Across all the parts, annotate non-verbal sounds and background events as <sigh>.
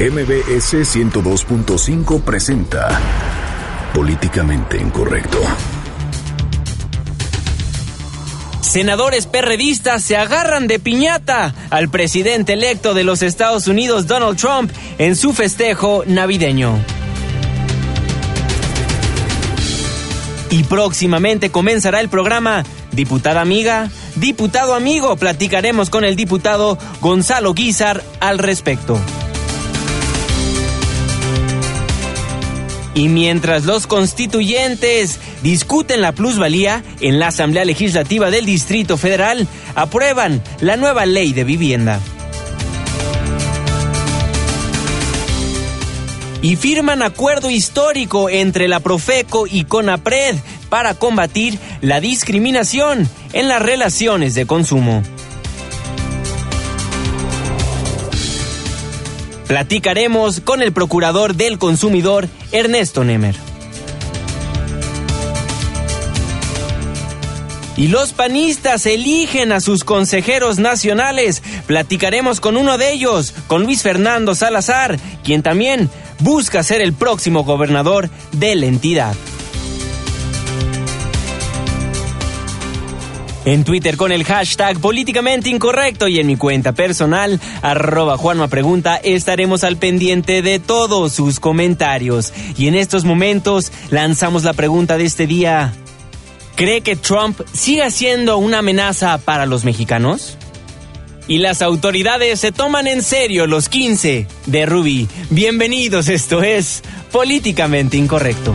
MBS 102.5 presenta Políticamente Incorrecto. Senadores perredistas se agarran de piñata al presidente electo de los Estados Unidos, Donald Trump, en su festejo navideño. Y próximamente comenzará el programa Diputada Amiga, Diputado Amigo. Platicaremos con el diputado Gonzalo Guizar al respecto. Y mientras los constituyentes discuten la plusvalía en la Asamblea Legislativa del Distrito Federal, aprueban la nueva ley de vivienda. Y firman acuerdo histórico entre la Profeco y CONAPRED para combatir la discriminación en las relaciones de consumo. Platicaremos con el procurador del consumidor, Ernesto Nemer. Y los panistas eligen a sus consejeros nacionales. Platicaremos con uno de ellos, con Luis Fernando Salazar, quien también busca ser el próximo gobernador de la entidad. En Twitter con el hashtag políticamente incorrecto y en mi cuenta personal, arroba Juanma Pregunta, estaremos al pendiente de todos sus comentarios. Y en estos momentos lanzamos la pregunta de este día. ¿Cree que Trump siga siendo una amenaza para los mexicanos? Y las autoridades se toman en serio los 15 de Ruby. Bienvenidos, esto es Políticamente Incorrecto.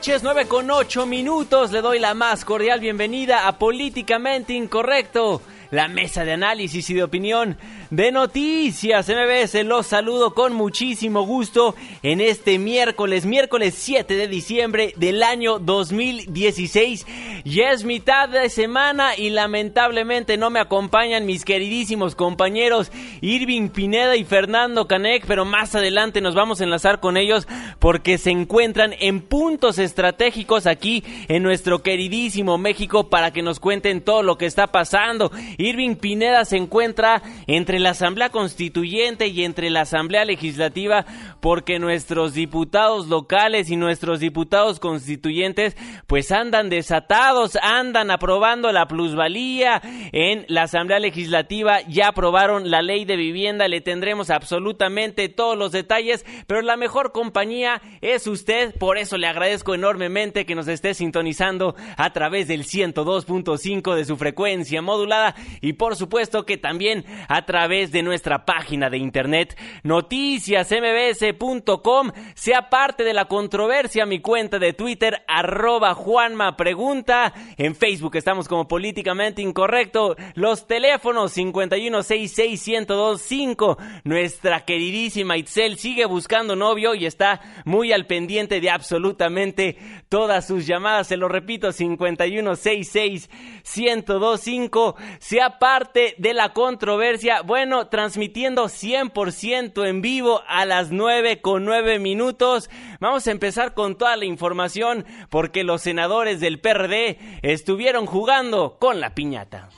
noches, 9 con 8 minutos. Le doy la más cordial bienvenida a Políticamente Incorrecto, la mesa de análisis y de opinión de noticias MBS. Los saludo con muchísimo gusto en este miércoles, miércoles 7 de diciembre del año 2016. Ya es mitad de semana y lamentablemente no me acompañan mis queridísimos compañeros Irving Pineda y Fernando Canek, pero más adelante nos vamos a enlazar con ellos porque se encuentran en puntos estratégicos aquí en nuestro queridísimo México para que nos cuenten todo lo que está pasando. Irving Pineda se encuentra entre la Asamblea Constituyente y entre la Asamblea Legislativa porque nuestros diputados locales y nuestros diputados constituyentes pues andan desatados, andan aprobando la plusvalía. En la Asamblea Legislativa, ya aprobaron la ley de vivienda, le tendremos absolutamente todos los detalles, pero la mejor compañía es usted, por eso le agradezco enormemente que nos esté sintonizando a través del 102.5 de su frecuencia modulada y por supuesto que también a través de nuestra página de internet noticiasmbs.com sea parte de la controversia mi cuenta de Twitter arroba Juanma Pregunta. En Facebook estamos como políticamente incorrecto. Los teléfonos 5166125 nuestra queridísima Itzel sigue buscando novio y está muy al pendiente de absolutamente todas sus llamadas. Se lo repito 5166125 sea parte de la controversia bueno, transmitiendo 100% en vivo a las 9 con 9 minutos. Vamos a empezar con toda la información porque los senadores del PRD estuvieron jugando con la piñata.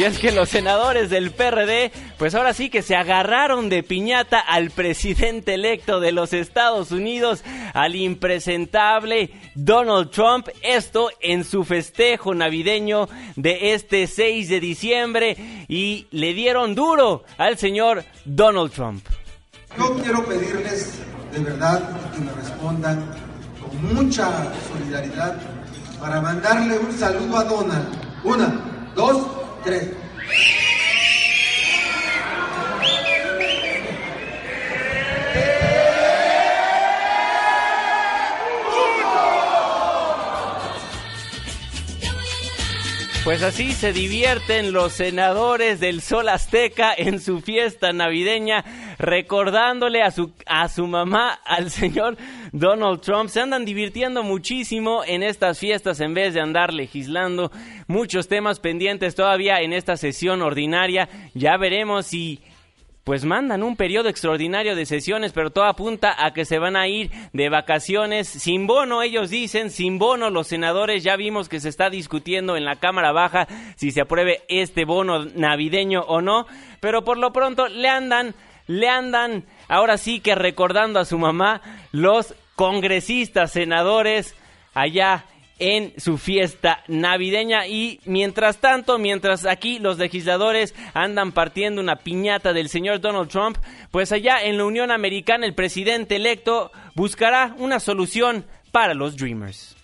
Y es que los senadores del PRD, pues ahora sí que se agarraron de piñata al presidente electo de los Estados Unidos, al impresentable Donald Trump. Esto en su festejo navideño de este 6 de diciembre. Y le dieron duro al señor Donald Trump. Yo quiero pedirles de verdad que me respondan con mucha solidaridad para mandarle un saludo a Donald. Una, dos, tres. Pues así se divierten los senadores del Sol Azteca en su fiesta navideña, recordándole a su, a su mamá, al señor Donald Trump. Se andan divirtiendo muchísimo en estas fiestas en vez de andar legislando. Muchos temas pendientes todavía en esta sesión ordinaria. Ya veremos si pues mandan un periodo extraordinario de sesiones, pero todo apunta a que se van a ir de vacaciones. Sin bono, ellos dicen, sin bono. Los senadores, ya vimos que se está discutiendo en la Cámara Baja si se apruebe este bono navideño o no, pero por lo pronto le andan, le andan, ahora sí que recordando a su mamá, los congresistas, senadores allá en su fiesta navideña y mientras tanto, mientras aquí los legisladores andan partiendo una piñata del señor Donald Trump, pues allá en la Unión Americana el presidente electo buscará una solución para los Dreamers.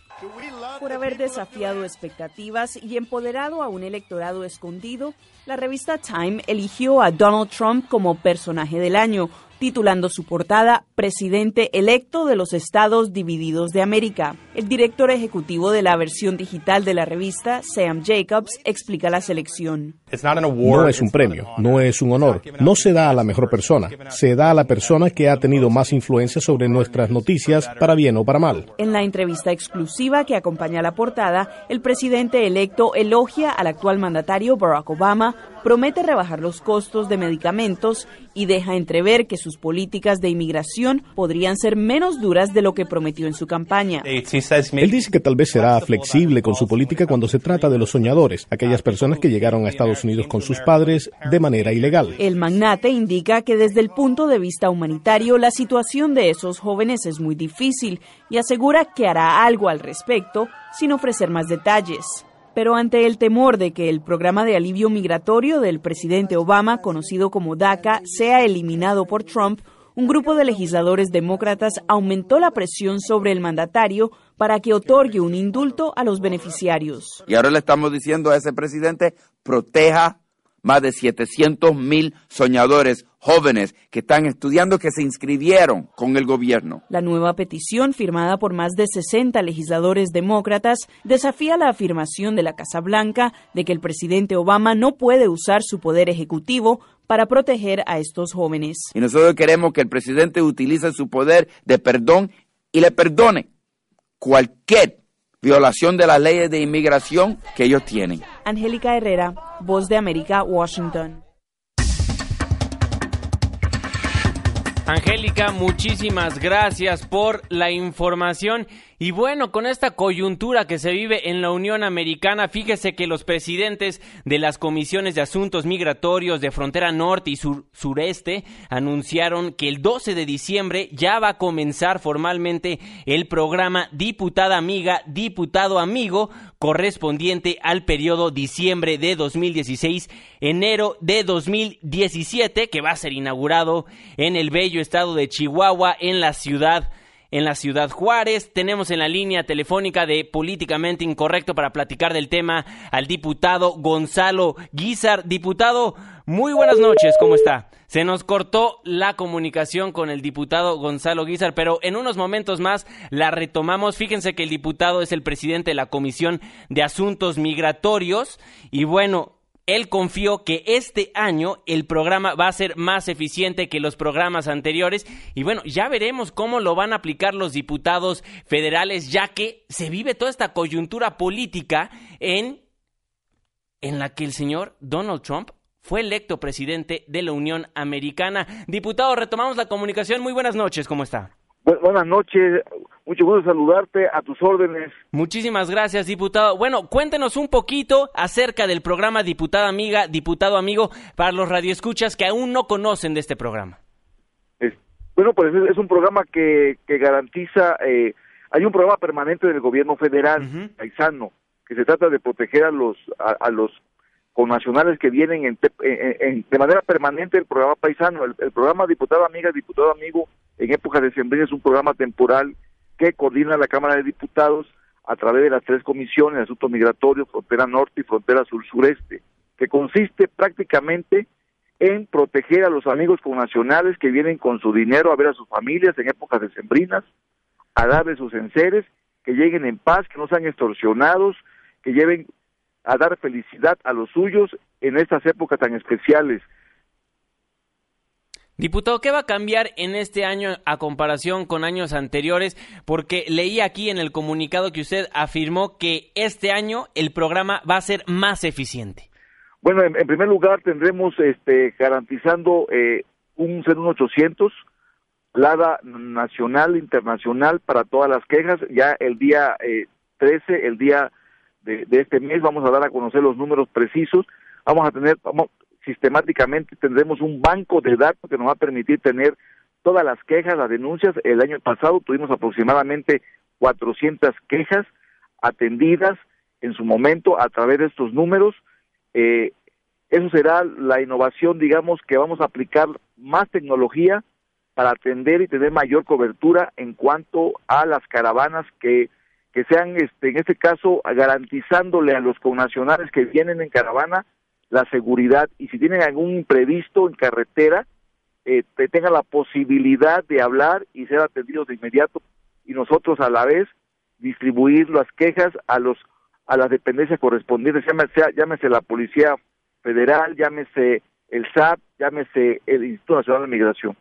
Por haber desafiado expectativas y empoderado a un electorado escondido, la revista Time eligió a Donald Trump como personaje del año, titulando su portada Presidente electo de los Estados Divididos de América. El director ejecutivo de la versión digital de la revista, Sam Jacobs, explica la selección. No es un premio, no es un honor, no se da a la mejor persona, se da a la persona que ha tenido más influencia sobre nuestras noticias, para bien o para mal. En la entrevista exclusiva que acompaña la portada, el presidente electo elogia al actual mandatario Barack Obama, promete rebajar los costos de medicamentos y deja entrever que sus políticas de inmigración podrían ser menos duras de lo que prometió en su campaña. Él dice que tal vez será flexible con su política cuando se trata de los soñadores, aquellas personas que llegaron a Estados Unidos con sus padres de manera ilegal. El magnate indica que desde el punto de vista humanitario la situación de esos jóvenes es muy difícil y asegura que hará algo al respecto sin ofrecer más detalles pero ante el temor de que el programa de alivio migratorio del presidente Obama, conocido como DACA, sea eliminado por Trump, un grupo de legisladores demócratas aumentó la presión sobre el mandatario para que otorgue un indulto a los beneficiarios. Y ahora le estamos diciendo a ese presidente, proteja más de 700 mil soñadores jóvenes que están estudiando que se inscribieron con el gobierno. La nueva petición, firmada por más de 60 legisladores demócratas, desafía la afirmación de la Casa Blanca de que el presidente Obama no puede usar su poder ejecutivo para proteger a estos jóvenes. Y nosotros queremos que el presidente utilice su poder de perdón y le perdone cualquier violación de las leyes de inmigración que ellos tienen. Angélica Herrera, Voz de América, Washington. Angélica, muchísimas gracias por la información. Y bueno, con esta coyuntura que se vive en la Unión Americana, fíjese que los presidentes de las comisiones de asuntos migratorios de frontera norte y sureste anunciaron que el 12 de diciembre ya va a comenzar formalmente el programa Diputada Amiga, Diputado Amigo, correspondiente al periodo diciembre de 2016, enero de 2017, que va a ser inaugurado en el bello estado de Chihuahua, en la ciudad en la ciudad Juárez. Tenemos en la línea telefónica de Políticamente Incorrecto para platicar del tema al diputado Gonzalo Guizar. Diputado, muy buenas noches, ¿cómo está? Se nos cortó la comunicación con el diputado Gonzalo Guizar, pero en unos momentos más la retomamos. Fíjense que el diputado es el presidente de la Comisión de Asuntos Migratorios y bueno, él confió que este año el programa va a ser más eficiente que los programas anteriores y bueno, ya veremos cómo lo van a aplicar los diputados federales ya que se vive toda esta coyuntura política en en la que el señor Donald Trump fue electo presidente de la Unión Americana. Diputado, retomamos la comunicación. Muy buenas noches, ¿cómo está? buenas noches, Mucho gusto saludarte a tus órdenes. Muchísimas gracias, diputado. Bueno, cuéntenos un poquito acerca del programa Diputada Amiga, Diputado Amigo, para los radioescuchas que aún no conocen de este programa. bueno, pues es, un programa que, que garantiza, eh, hay un programa permanente del gobierno federal, paisano, que se trata de proteger a los, a, los connacionales que vienen en, de manera permanente el programa paisano. El, programa Diputado Amiga, Diputado Amigo, en época de sembrina es un programa temporal que coordina la Cámara de Diputados a través de las tres comisiones, Asuntos Migratorios, Frontera Norte y Frontera Sur-Sureste, que consiste prácticamente en proteger a los amigos connacionales que vienen con su dinero a ver a sus familias en épocas decembrinas, a darles sus enseres, que lleguen en paz, que no sean extorsionados, que lleven a dar felicidad a los suyos en estas épocas tan especiales Diputado, ¿qué va a cambiar en este año a comparación con años anteriores? Porque leí aquí en el comunicado que usted afirmó que este año el programa va a ser más eficiente. Bueno, en, primer lugar tendremos este, garantizando eh, un 01800, LADA nacional, internacional para todas las quejas. Ya el día eh, 13, el día de, de, este mes, vamos a dar a conocer los números precisos. Vamos a tener, vamos, sistemáticamente tendremos un banco de datos que nos va a permitir tener todas las quejas, las denuncias. El año pasado tuvimos aproximadamente 400 quejas atendidas en su momento a través de estos números. Eh, eso será la innovación, digamos, que vamos a aplicar más tecnología para atender y tener mayor cobertura en cuanto a las caravanas que, que sean, este, en este caso, garantizándole a los connacionales que vienen en caravana la seguridad y si tienen algún imprevisto en carretera, eh, tengan la posibilidad de hablar y ser atendidos de inmediato y nosotros a la vez distribuir las quejas a los a las dependencias correspondientes, llámese, llámese la Policía Federal, llámese el SAT, llámese el Instituto Nacional de Migración.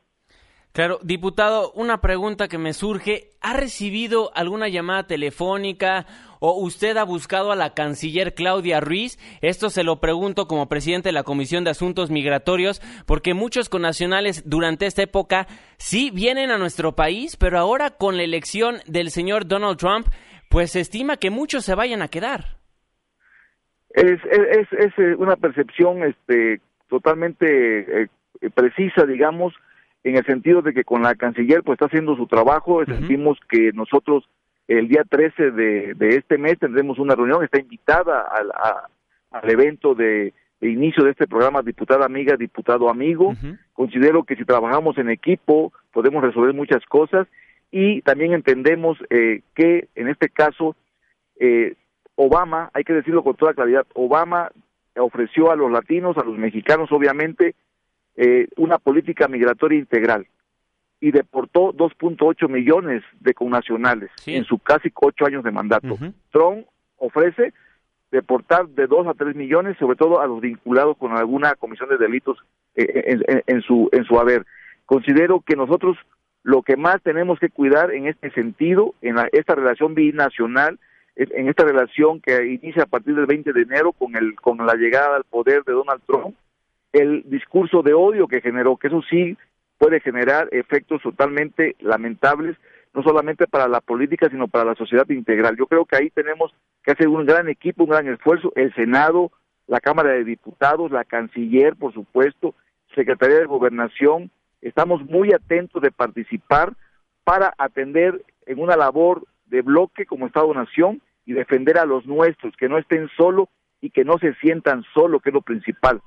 Claro, diputado, una pregunta que me surge, ¿ha recibido alguna llamada telefónica o usted ha buscado a la canciller Claudia Ruiz? Esto se lo pregunto como presidente de la Comisión de Asuntos Migratorios, porque muchos connacionales durante esta época sí vienen a nuestro país, pero ahora con la elección del señor Donald Trump, pues se estima que muchos se vayan a quedar. Es, es, es eh, una percepción este, totalmente eh, precisa, digamos, en el sentido de que con la canciller pues está haciendo su trabajo, sentimos que nosotros el día 13 de, de, este mes tendremos una reunión, está invitada al, al evento de, inicio de este programa Diputada Amiga, Diputado Amigo. Considero que si trabajamos en equipo podemos resolver muchas cosas y también entendemos eh, que en este caso eh, Obama, hay que decirlo con toda claridad, Obama ofreció a los latinos, a los mexicanos obviamente, eh, una política migratoria integral y deportó 2.8 millones de connacionales en su casi ocho años de mandato. Trump ofrece deportar de 2 a 3 millones, sobre todo a los vinculados con alguna comisión de delitos eh, en, su, en su haber. Considero que nosotros lo que más tenemos que cuidar en este sentido, en esta relación binacional, en esta relación que inicia a partir del 20 de enero con, el, con la llegada al poder de Donald Trump, el discurso de odio que generó, que eso sí puede generar efectos totalmente lamentables, no solamente para la política, sino para la sociedad integral. Yo creo que ahí tenemos que hacer un gran equipo, un gran esfuerzo, el Senado, la Cámara de Diputados, la Canciller, por supuesto, Secretaría de Gobernación, estamos muy atentos de participar para atender en una labor de bloque como Estado-Nación y defender a los nuestros, que no estén solos y que no se sientan solos, que es lo principal.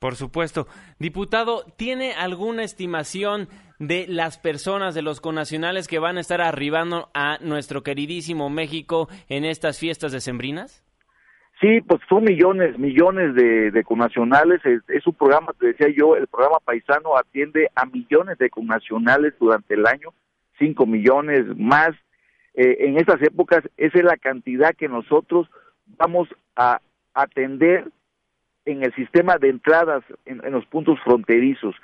Por supuesto. Diputado, ¿tiene alguna estimación de las personas, de los conacionales que van a estar arribando a nuestro queridísimo México en estas fiestas decembrinas? Sí, pues son millones, millones de, de connacionales. Es, un programa, te decía yo, el programa paisano atiende a millones de connacionales durante el año, cinco millones más. Eh, en estas épocas, esa es la cantidad que nosotros vamos a atender en el sistema de entradas en, los puntos fronterizos.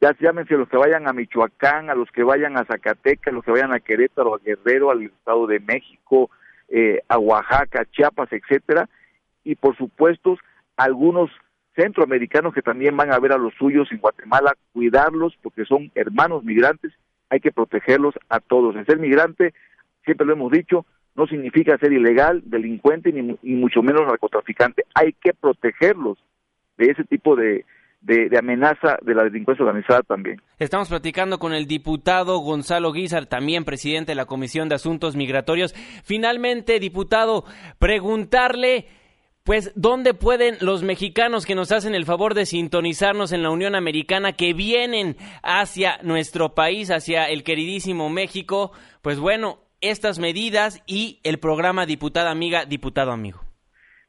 Ya llámense los que vayan a Michoacán, a los que vayan a Zacatecas, a los que vayan a Querétaro, a Guerrero, al Estado de México, eh, a Oaxaca, Chiapas, etcétera, y por supuesto algunos centroamericanos que también van a ver a los suyos en Guatemala, cuidarlos porque son hermanos migrantes hay que protegerlos a todos. El ser migrante, siempre lo hemos dicho, no significa ser ilegal, delincuente ni, mucho menos narcotraficante. Hay que protegerlos de ese tipo de, de, amenaza de la delincuencia organizada también. Estamos platicando con el diputado Gonzalo Guizar, también presidente de la Comisión de Asuntos Migratorios. Finalmente, diputado, preguntarle... Pues, ¿dónde pueden los mexicanos que nos hacen el favor de sintonizarnos en la Unión Americana, que vienen hacia nuestro país, hacia el queridísimo México? Pues bueno, estas medidas y el programa Diputada Amiga, Diputado Amigo.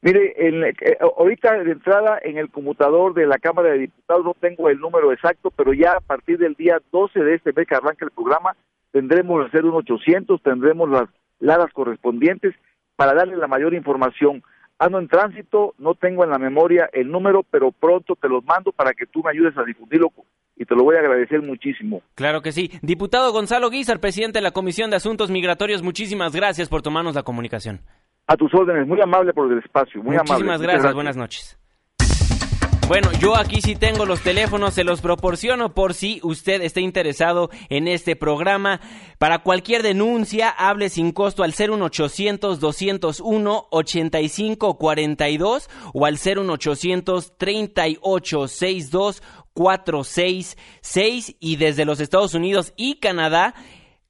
Mire, eh, ahorita de entrada en el conmutador de la Cámara de Diputados no tengo el número exacto, pero ya a partir del día 12 de este mes que arranca el programa, tendremos que hacer un 800, tendremos las ladas correspondientes para darle la mayor información. Ando en tránsito, no tengo en la memoria el número, pero pronto te los mando para que tú me ayudes a difundirlo y te lo voy a agradecer muchísimo. Claro que sí. Diputado Gonzalo Guizar, presidente de la Comisión de Asuntos Migratorios, muchísimas gracias por tomarnos la comunicación. A tus órdenes, muy amable por el espacio, muy amable. Muchísimas gracias, buenas noches. Bueno, yo aquí sí tengo los teléfonos, se los proporciono por si usted está interesado en este programa. Para cualquier denuncia, hable sin costo al 01800 201 8542 o al 01800 3862 466 y desde los Estados Unidos y Canadá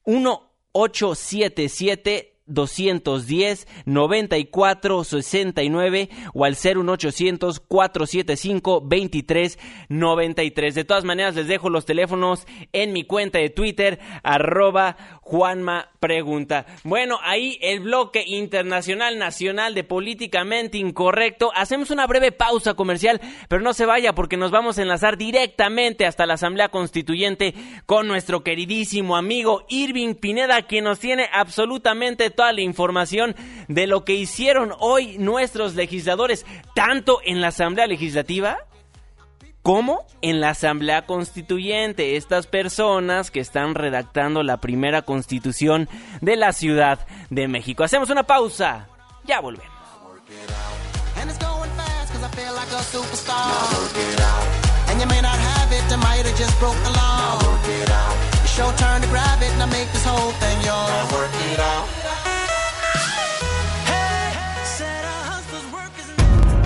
1877 210 94 69 o al 01800 475 23 93. De todas maneras, les dejo los teléfonos en mi cuenta de Twitter, arroba Juanma Pregunta. Bueno, ahí el bloque internacional nacional de políticamente incorrecto. Hacemos una breve pausa comercial, pero no se vaya porque nos vamos a enlazar directamente hasta la Asamblea Constituyente con nuestro queridísimo amigo Irving Pineda, quien nos tiene absolutamente toda la información de lo que hicieron hoy nuestros legisladores, tanto en la Asamblea Legislativa como en la Asamblea Constituyente, estas personas que están redactando la primera constitución de la Ciudad de México. Hacemos una pausa, ya volvemos.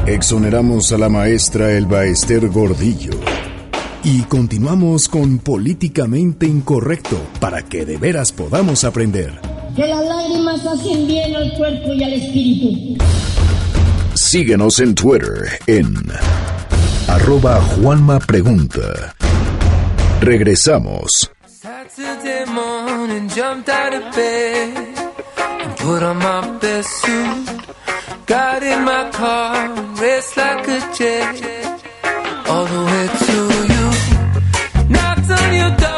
Exoneramos a la maestra Elba Ester Gordillo. Y continuamos con Políticamente Incorrecto para que de veras podamos aprender. Que las lágrimas hacen bien al cuerpo y al espíritu. Síguenos en Twitter en arroba Juanma Pregunta. Regresamos. Got in my car, raced like a jet, all the way to you. Knocked on your door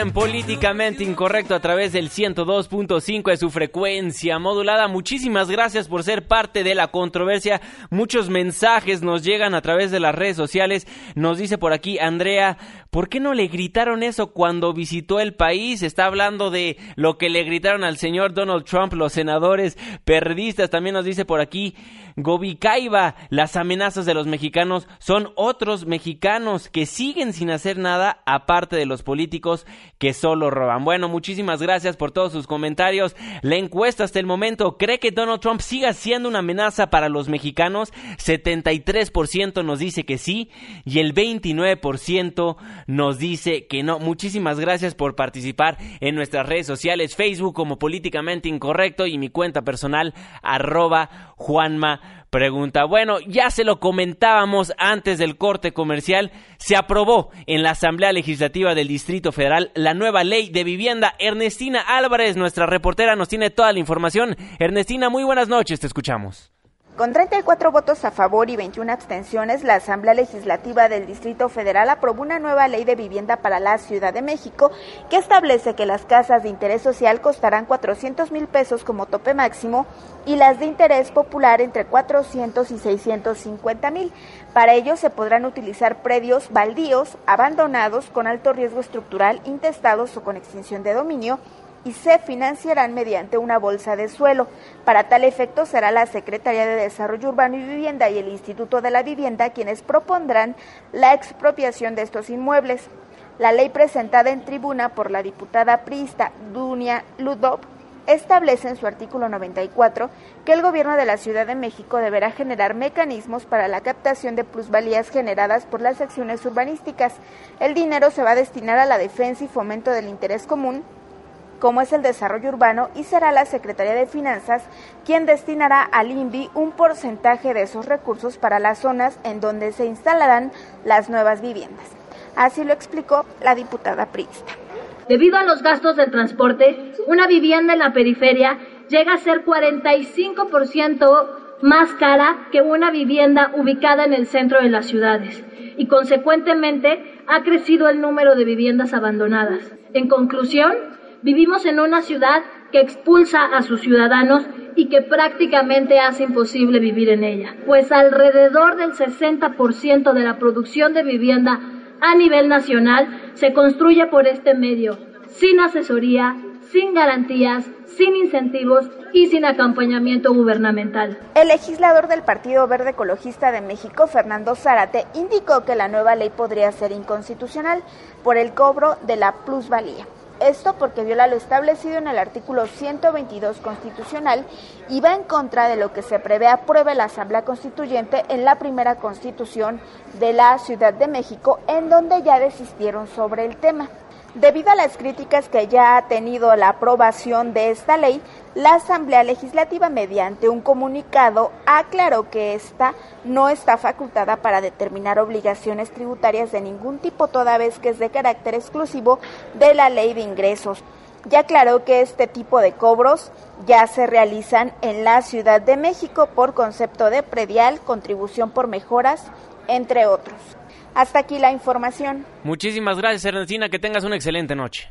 en Políticamente Incorrecto a través del 102.5 de su frecuencia modulada. Muchísimas gracias por ser parte de la controversia. Muchos mensajes nos llegan a través de las redes sociales. Nos dice por aquí Andrea, ¿Por qué no le gritaron eso cuando visitó el país? Está hablando de lo que le gritaron al señor Donald Trump, los senadores perdistas. También nos dice por aquí Gobicaiba, las amenazas de los mexicanos son otros mexicanos que siguen sin hacer nada aparte de los políticos que solo roban. Bueno, muchísimas gracias por todos sus comentarios. La encuesta hasta el momento cree que Donald Trump siga siendo una amenaza para los mexicanos. 73% nos dice que sí y el 29% nos dice que no. Muchísimas gracias por participar en nuestras redes sociales, Facebook como Políticamente Incorrecto y mi cuenta personal arroba Juanma Pregunta, bueno, ya se lo comentábamos antes del corte comercial, se aprobó en la Asamblea Legislativa del Distrito Federal la nueva ley de vivienda. Ernestina Álvarez, nuestra reportera, nos tiene toda la información. Ernestina, muy buenas noches, te escuchamos. Con 34 votos a favor y 21 abstenciones, la Asamblea Legislativa del Distrito Federal aprobó una nueva ley de vivienda para la Ciudad de México que establece que las casas de interés social costarán 400 mil pesos como tope máximo y las de interés popular entre 400 y 650 mil. Para ello se podrán utilizar predios baldíos, abandonados, con alto riesgo estructural, intestados o con extinción de dominio y se financiarán mediante una bolsa de suelo. Para tal efecto será la Secretaría de Desarrollo Urbano y Vivienda y el Instituto de la Vivienda quienes propondrán la expropiación de estos inmuebles. La ley presentada en tribuna por la diputada priista Dunia Ludov establece en su artículo 94 que el gobierno de la Ciudad de México deberá generar mecanismos para la captación de plusvalías generadas por las acciones urbanísticas. El dinero se va a destinar a la defensa y fomento del interés común, como es el desarrollo urbano, y será la Secretaría de Finanzas quien destinará al INVI un porcentaje de esos recursos para las zonas en donde se instalarán las nuevas viviendas. Así lo explicó la diputada priista. Debido a los gastos del transporte, una vivienda en la periferia llega a ser 45% más cara que una vivienda ubicada en el centro de las ciudades y consecuentemente ha crecido el número de viviendas abandonadas. En conclusión, vivimos en una ciudad que expulsa a sus ciudadanos y que prácticamente hace imposible vivir en ella, pues alrededor del 60% de la producción de vivienda a nivel nacional se construye por este medio, sin asesoría, sin garantías, sin incentivos y sin acompañamiento gubernamental. El legislador del Partido Verde Ecologista de México, Fernando Zárate, indicó que la nueva ley podría ser inconstitucional por el cobro de la plusvalía. Esto porque viola lo establecido en el artículo 122 constitucional y va en contra de lo que se prevé apruebe la Asamblea Constituyente en la primera constitución de la Ciudad de México, en donde ya desistieron sobre el tema. Debido a las críticas que ya ha tenido la aprobación de esta ley, la Asamblea Legislativa, mediante un comunicado, aclaró que esta no está facultada para determinar obligaciones tributarias de ningún tipo, toda vez que es de carácter exclusivo de la ley de ingresos. Ya aclaró que este tipo de cobros ya se realizan en la Ciudad de México por concepto de predial, contribución por mejoras, entre otros. Hasta aquí la información. Muchísimas gracias, Ernestina. Que tengas una excelente noche.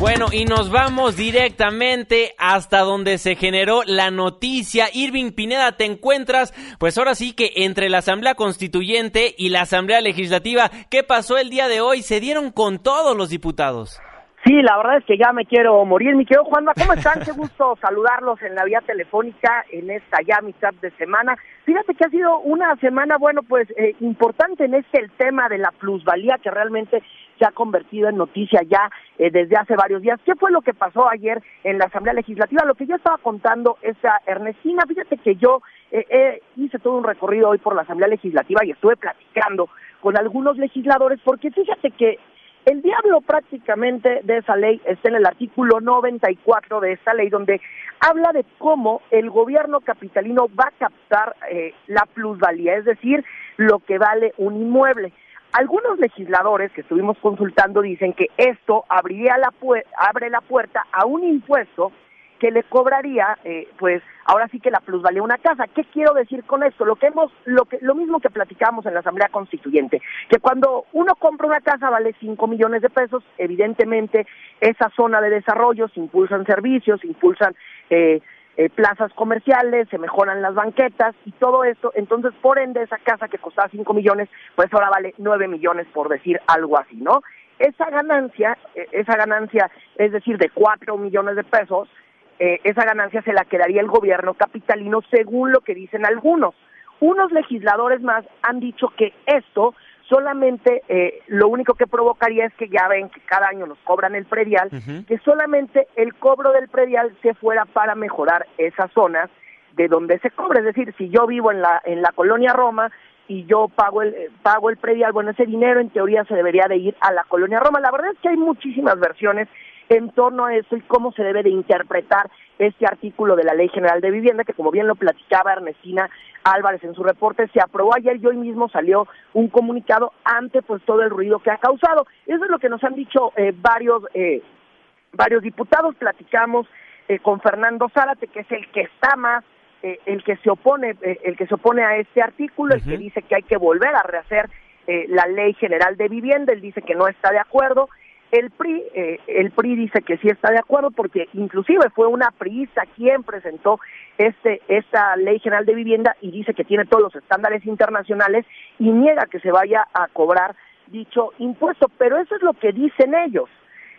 Bueno, y nos vamos directamente hasta donde se generó la noticia. Irving Pineda, te encuentras, pues ahora sí que entre la Asamblea Constituyente y la Asamblea Legislativa, ¿qué pasó el día de hoy? Se dieron con todos los diputados. Sí, la verdad es que ya me quiero morir. Mi querido Juanma, ¿cómo están? Qué gusto <laughs> saludarlos en la vía telefónica en esta ya mitad de semana. Fíjate que ha sido una semana, bueno, pues eh, importante en este el tema de la plusvalía que realmente se ha convertido en noticia ya eh, desde hace varios días. ¿Qué fue lo que pasó ayer en la Asamblea Legislativa? Lo que yo estaba contando esa Ernestina, fíjate que yo eh, hice todo un recorrido hoy por la Asamblea Legislativa y estuve platicando con algunos legisladores porque fíjate que el diablo prácticamente de esa ley está en el artículo 94 de esta ley, donde habla de cómo el gobierno capitalino va a captar eh, la plusvalía, es decir, lo que vale un inmueble. Algunos legisladores que estuvimos consultando dicen que esto abriría la abre la puerta a un impuesto que le cobraría, eh, pues, ahora sí que la plusvalía una casa. ¿Qué quiero decir con esto? Lo que hemos, lo que, lo mismo que platicamos en la Asamblea Constituyente, que cuando uno compra una casa vale 5 millones de pesos, evidentemente esa zona de desarrollo se impulsan servicios, se impulsan eh, eh, plazas comerciales, se mejoran las banquetas y todo esto, entonces por ende esa casa que costaba 5 millones, pues ahora vale 9 millones por decir algo así, ¿no? Esa ganancia, esa ganancia, es decir, de 4 millones de pesos, eh, esa ganancia se la quedaría el gobierno capitalino según lo que dicen algunos. Unos legisladores más han dicho que esto solamente eh, lo único que provocaría es que ya ven que cada año nos cobran el predial, que solamente el cobro del predial se fuera para mejorar esas zonas de donde se cobra. Es decir, si yo vivo en la, en la colonia Roma y yo pago el, pago el predial, bueno, ese dinero en teoría se debería de ir a la colonia Roma. La verdad es que hay muchísimas versiones en torno a eso y cómo se debe de interpretar este artículo de la Ley General de Vivienda, que como bien lo platicaba Ernestina Álvarez en su reporte, se aprobó ayer y hoy mismo salió un comunicado ante pues todo el ruido que ha causado. Eso es lo que nos han dicho eh, varios, eh, varios diputados, platicamos eh, con Fernando Zárate, que es el que está más el que se opone el que se opone a este artículo, el que dice que hay que volver a rehacer la ley general de vivienda, él dice que no está de acuerdo el PRI, eh, el PRI dice que sí está de acuerdo porque inclusive fue una priista quien presentó este esta ley general de vivienda y dice que tiene todos los estándares internacionales y niega que se vaya a cobrar dicho impuesto, pero eso es lo que dicen ellos.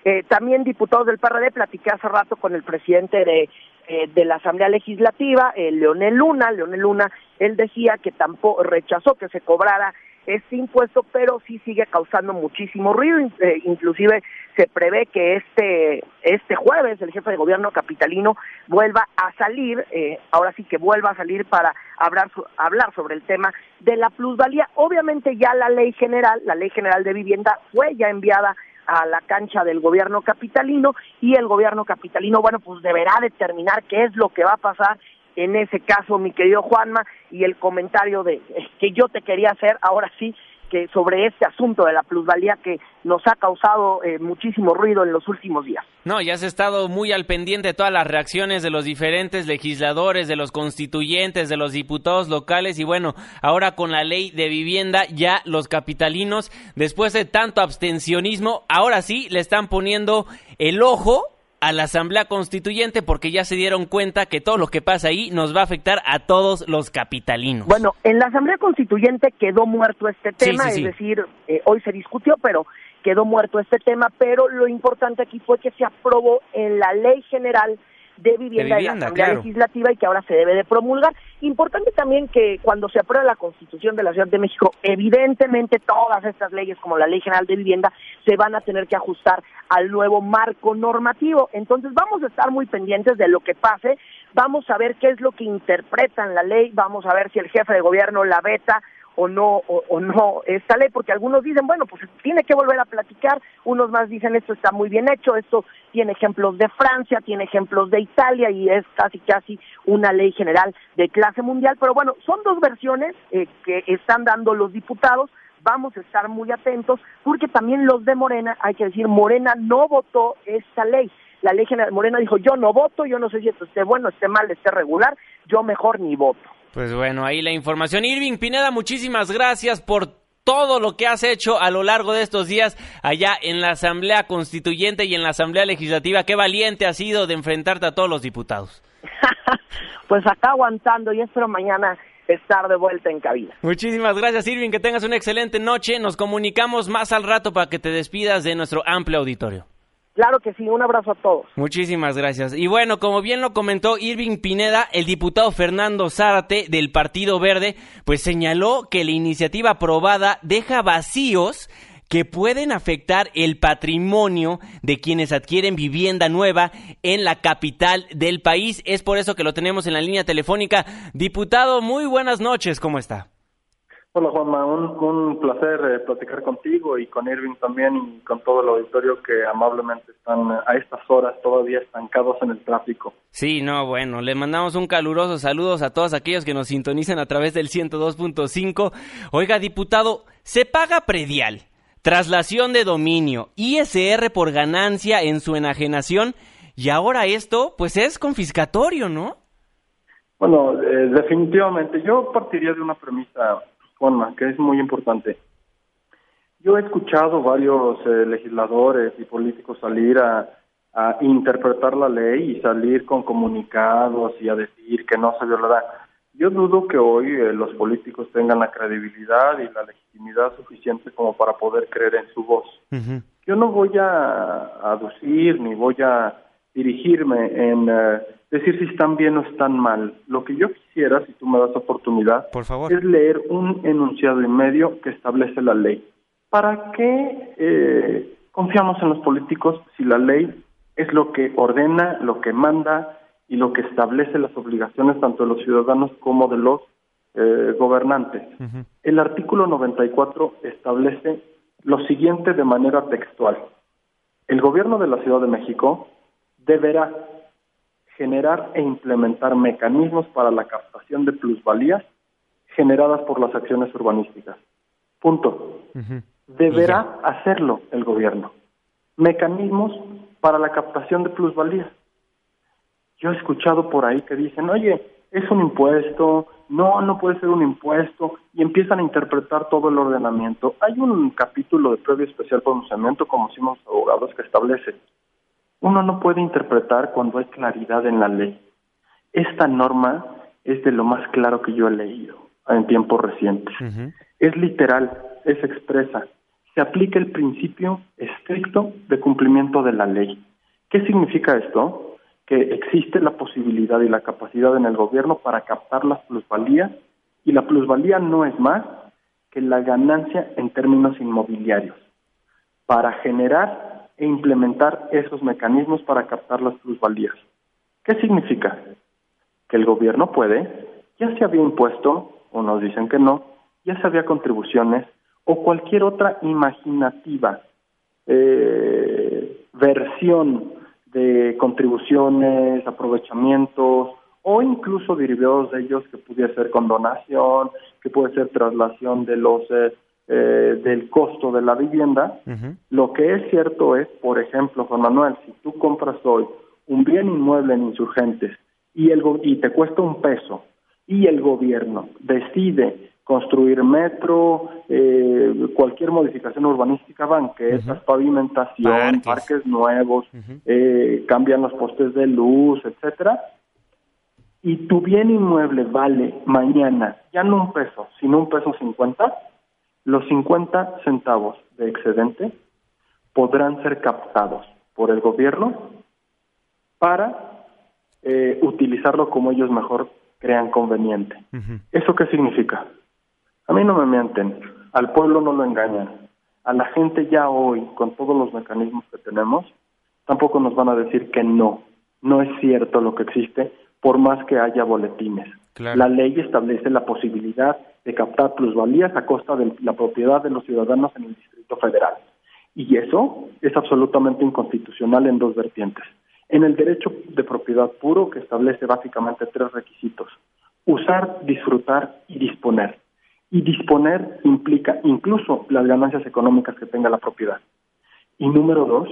Eh, también diputados del PRD platiqué hace rato con el presidente de, eh, de la Asamblea Legislativa, Leonel Luna, Leonel Luna, él decía que tampoco rechazó que se cobrara este impuesto, pero sí sigue causando muchísimo ruido, eh, inclusive se prevé que este este jueves el jefe de gobierno capitalino vuelva a salir, eh, ahora sí que vuelva a salir para hablar hablar sobre el tema de la plusvalía. Obviamente ya la ley general, la ley general de vivienda fue ya enviada a la cancha del gobierno capitalino y el gobierno capitalino, bueno, pues deberá determinar qué es lo que va a pasar en ese caso, mi querido Juanma, y el comentario de que yo te quería hacer ahora sí que sobre este asunto de la plusvalía que nos ha causado eh, muchísimo ruido en los últimos días. No, ya has estado muy al pendiente de todas las reacciones de los diferentes legisladores, de los constituyentes, de los diputados locales y bueno, ahora con la ley de vivienda ya los capitalinos, después de tanto abstencionismo, ahora sí le están poniendo el ojo a la Asamblea Constituyente porque ya se dieron cuenta que todo lo que pasa ahí nos va a afectar a todos los capitalinos. Bueno, en la Asamblea Constituyente quedó muerto este tema, es decir, eh, hoy se discutió, pero quedó muerto este tema, pero lo importante aquí fue que se aprobó en la Ley General de vivienda, de, la Asamblea Legislativa y que ahora se debe de promulgar. Importante también que cuando se apruebe la Constitución de la Ciudad de México, evidentemente todas estas leyes, como la Ley General de Vivienda, se van a tener que ajustar al nuevo marco normativo. Entonces vamos a estar muy pendientes de lo que pase, vamos a ver qué es lo que interpretan la ley, vamos a ver si el jefe de gobierno la veta o no o, no esta ley porque algunos dicen bueno pues tiene que volver a platicar. Unos más dicen esto está muy bien hecho esto tiene ejemplos de Francia tiene ejemplos de Italia y es casi casi una ley general de clase mundial. Pero bueno son dos versiones eh, que están dando los diputados vamos a estar muy atentos porque también los de Morena hay que decir Morena no votó esta ley la ley general Morena dijo yo no voto yo no sé si esto esté bueno esté mal esté regular yo mejor ni voto pues bueno, ahí la información. Irving Pineda, muchísimas gracias por todo lo que has hecho a lo largo de estos días allá en la Asamblea Constituyente y en la Asamblea Legislativa. Qué valiente has sido de enfrentarte a todos los diputados. <laughs> pues acá aguantando y espero mañana estar de vuelta en cabina. Muchísimas gracias, Irving. Que tengas una excelente noche. Nos comunicamos más al rato para que te despidas de nuestro amplio auditorio. Claro que sí, un abrazo a todos. Muchísimas gracias. Y bueno, como bien lo comentó Irving Pineda, el diputado Fernando Zárate del Partido Verde, pues señaló que la iniciativa aprobada deja vacíos que pueden afectar el patrimonio de quienes adquieren vivienda nueva en la capital del país. Es por eso que lo tenemos en la línea telefónica. Diputado, muy buenas noches, ¿cómo está? Hola Juanma, un, placer eh, platicar contigo y con Irving también y con todo el auditorio que amablemente están a estas horas todavía estancados en el tráfico. Sí, no, bueno, le mandamos un caluroso saludos a todos aquellos que nos sintonizan a través del 102.5. Oiga, diputado, se paga predial, traslación de dominio, ISR por ganancia en su enajenación y ahora esto pues es confiscatorio, ¿no? Bueno, eh, definitivamente yo partiría de una premisa Juanma, que es muy importante. Yo he escuchado varios eh, legisladores y políticos salir a, interpretar la ley y salir con comunicados y a decir que no se violará. Yo dudo que hoy eh, los políticos tengan la credibilidad y la legitimidad suficiente como para poder creer en su voz. Yo no voy a aducir ni voy a dirigirme en eh, decir si están bien o están mal. Lo que yo quisiera, si tú me das oportunidad, es leer un enunciado y medio que establece la ley. ¿Para qué eh, confiamos en los políticos si la ley es lo que ordena, lo que manda y lo que establece las obligaciones tanto de los ciudadanos como de los eh, gobernantes? El artículo 94 establece lo siguiente de manera textual. El gobierno de la Ciudad de México deberá generar e implementar mecanismos para la captación de plusvalías generadas por las acciones urbanísticas. Punto. Deberá hacerlo el gobierno. Mecanismos para la captación de plusvalías. Yo he escuchado por ahí que dicen, oye, es un impuesto, no, no puede ser un impuesto, y empiezan a interpretar todo el ordenamiento. Hay un capítulo de previo especial pronunciamiento, como decimos abogados, que establece uno no puede interpretar cuando hay claridad en la ley. Esta norma es de lo más claro que yo he leído en tiempos recientes. Es literal, es expresa. Se aplica el principio estricto de cumplimiento de la ley. ¿Qué significa esto? Que existe la posibilidad y la capacidad en el gobierno para captar las plusvalías y la plusvalía no es más que la ganancia en términos inmobiliarios para generar e implementar esos mecanismos para captar las plusvalías. ¿Qué significa? Que el gobierno puede, ya se había impuesto, o nos dicen que no, ya se había contribuciones o cualquier otra imaginativa eh, versión de contribuciones, aprovechamientos o incluso derivados de ellos que pudiera ser con donación, que puede ser traslación de los eh, eh, del costo de la vivienda. Lo que es cierto es, por ejemplo, Juan Manuel, si tú compras hoy un bien inmueble en insurgentes y, el, y te cuesta un peso y el gobierno decide construir metro, eh, cualquier modificación urbanística, banquetas, pavimentación, parques, nuevos, eh, cambian los postes de luz, etcétera, y tu bien inmueble vale mañana ya no un peso, sino un peso cincuenta, los cincuenta centavos de excedente podrán ser captados por el gobierno para eh, utilizarlo como ellos mejor crean conveniente. ¿Eso qué significa? A mí no me mienten, al pueblo no lo engañan, a la gente ya hoy, con todos los mecanismos que tenemos, tampoco nos van a decir que no, no es cierto lo que existe, por más que haya boletines. La ley establece la posibilidad de captar plusvalías a costa de la propiedad de los ciudadanos en el Distrito Federal. Y eso es absolutamente inconstitucional en dos vertientes. En el derecho de propiedad puro, que establece básicamente tres requisitos. Usar, disfrutar y disponer y disponer implica incluso las ganancias económicas que tenga la propiedad. Y número dos,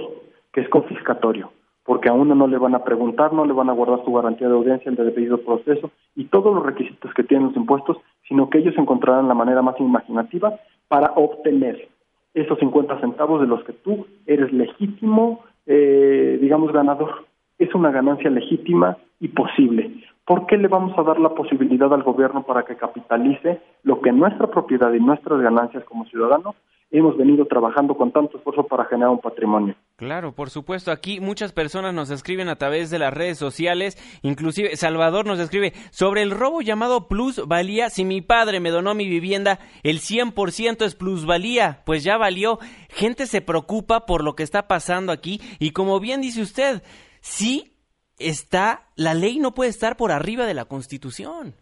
que es confiscatorio, porque a uno no le van a preguntar, no le van a guardar su garantía de audiencia, el debido proceso y todos los requisitos que tienen los impuestos, sino que ellos encontrarán la manera más imaginativa para obtener esos 50 centavos de los que tú eres legítimo, eh, digamos, ganador. Es una ganancia legítima y posible. ¿por qué le vamos a dar la posibilidad al gobierno para que capitalice lo que nuestra propiedad y nuestras ganancias como ciudadanos hemos venido trabajando con tanto esfuerzo para generar un patrimonio. Claro, por supuesto. Aquí muchas personas nos escriben a través de las redes sociales. Inclusive Salvador nos escribe sobre el robo llamado plusvalía. Si mi padre me donó mi vivienda, el 100% es plusvalía. Pues ya valió. Gente se preocupa por lo que está pasando aquí. Y como bien dice usted, sí está, la ley no puede estar por arriba de la Constitución.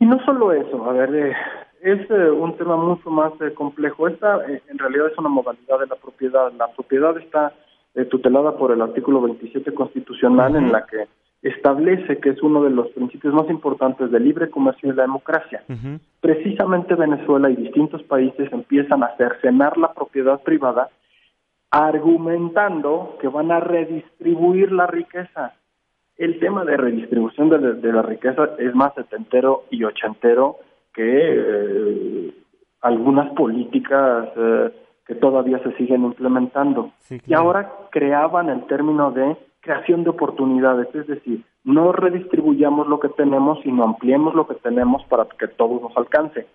Y no solo eso, a ver, eh, es eh, un tema mucho más eh, complejo. Esta en realidad es una modalidad de la propiedad. La propiedad está tutelada por el artículo 27 constitucional en la que establece que es uno de los principios más importantes del libre comercio y la democracia. Precisamente Venezuela y distintos países empiezan a cercenar la propiedad privada argumentando que van a redistribuir la riqueza. El tema de redistribución de, la riqueza es más setentero y ochentero que eh, algunas políticas eh, que todavía se siguen implementando. Y ahora creaban el término de creación de oportunidades, es decir, no redistribuyamos lo que tenemos, sino ampliemos lo que tenemos para que todo nos alcance.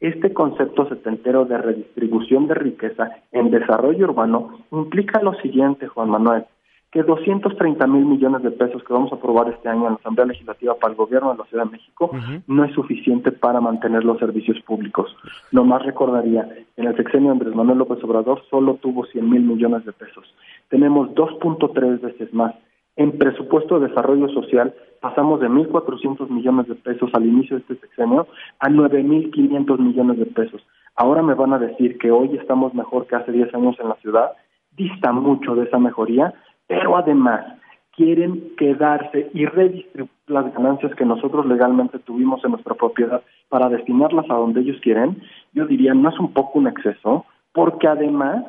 Este concepto setentero de redistribución de riqueza en desarrollo urbano implica lo siguiente, Juan Manuel, que 230 mil millones de pesos que vamos a aprobar este año en la Asamblea Legislativa para el Gobierno de la Ciudad de México no es suficiente para mantener los servicios públicos. Nomás recordaría, en el sexenio Andrés Manuel López Obrador solo tuvo 100 mil millones de pesos. Tenemos 2.3 veces más. En presupuesto de desarrollo social pasamos de 1.400 millones de pesos al inicio de este sexenio a 9.500 millones de pesos. Ahora me van a decir que hoy estamos mejor que hace 10 años en la ciudad, dista mucho de esa mejoría, pero además quieren quedarse y redistribuir las ganancias que nosotros legalmente tuvimos en nuestra propiedad para destinarlas a donde ellos quieren, yo diría, no es un poco un exceso, porque además,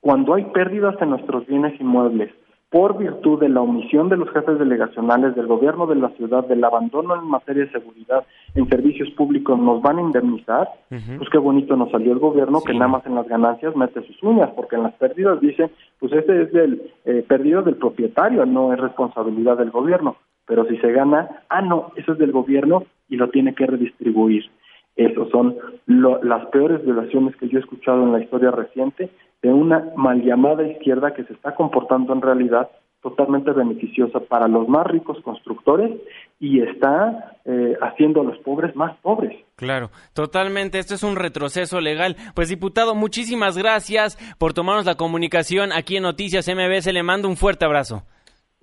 cuando hay pérdidas en nuestros bienes inmuebles, por virtud de la omisión de los jefes delegacionales del gobierno de la ciudad, del abandono en materia de seguridad en servicios públicos, nos van a indemnizar, pues qué bonito nos salió el gobierno que nada más en las ganancias mete sus uñas, porque en las pérdidas dice, pues ese es del eh, perdido del propietario, no es responsabilidad del gobierno, pero si se gana, ah, no, eso es del gobierno y lo tiene que redistribuir. Esas son las peores violaciones que yo he escuchado en la historia reciente de una mal llamada izquierda que se está comportando en realidad totalmente beneficiosa para los más ricos constructores y está eh, haciendo a los pobres más pobres. Claro, totalmente. Esto es un retroceso legal. Pues diputado, muchísimas gracias por tomarnos la comunicación aquí en Noticias MBS. Le mando un fuerte abrazo.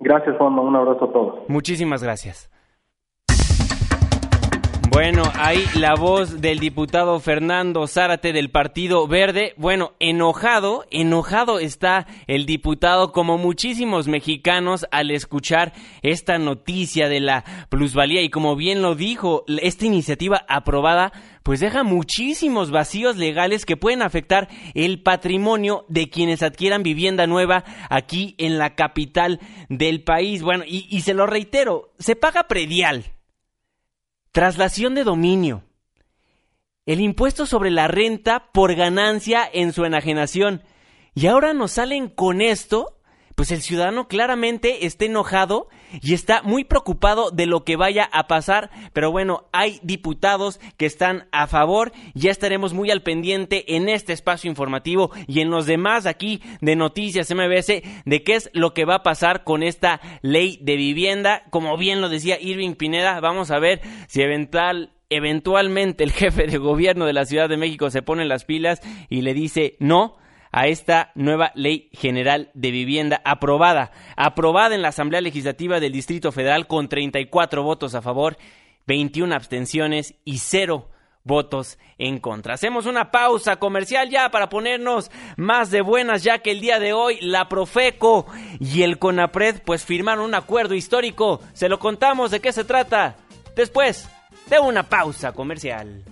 Gracias, Juan. Un abrazo a todos. Muchísimas gracias. Bueno, ahí la voz del diputado Fernando Zárate del Partido Verde. Bueno, enojado, enojado está el diputado como muchísimos mexicanos al escuchar esta noticia de la plusvalía y como bien lo dijo, esta iniciativa aprobada pues deja muchísimos vacíos legales que pueden afectar el patrimonio de quienes adquieran vivienda nueva aquí en la capital del país. Bueno, y, y se lo reitero, se paga predial Traslación de dominio. El impuesto sobre la renta por ganancia en su enajenación. Y ahora nos salen con esto pues el ciudadano claramente está enojado y está muy preocupado de lo que vaya a pasar, pero bueno, hay diputados que están a favor, ya estaremos muy al pendiente en este espacio informativo y en los demás aquí de Noticias MBS de qué es lo que va a pasar con esta ley de vivienda, como bien lo decía Irving Pineda, vamos a ver si eventual eventualmente el <laughs> jefe de gobierno de la Ciudad de México se pone las pilas y le dice no a esta nueva ley general de vivienda aprobada, aprobada en la Asamblea Legislativa del Distrito Federal con 34 votos a favor, 21 abstenciones y cero votos en contra. Hacemos una pausa comercial ya para ponernos más de buenas, ya que el día de hoy la Profeco y el CONAPRED pues firmaron un acuerdo histórico. Se lo contamos de qué se trata después de una pausa comercial.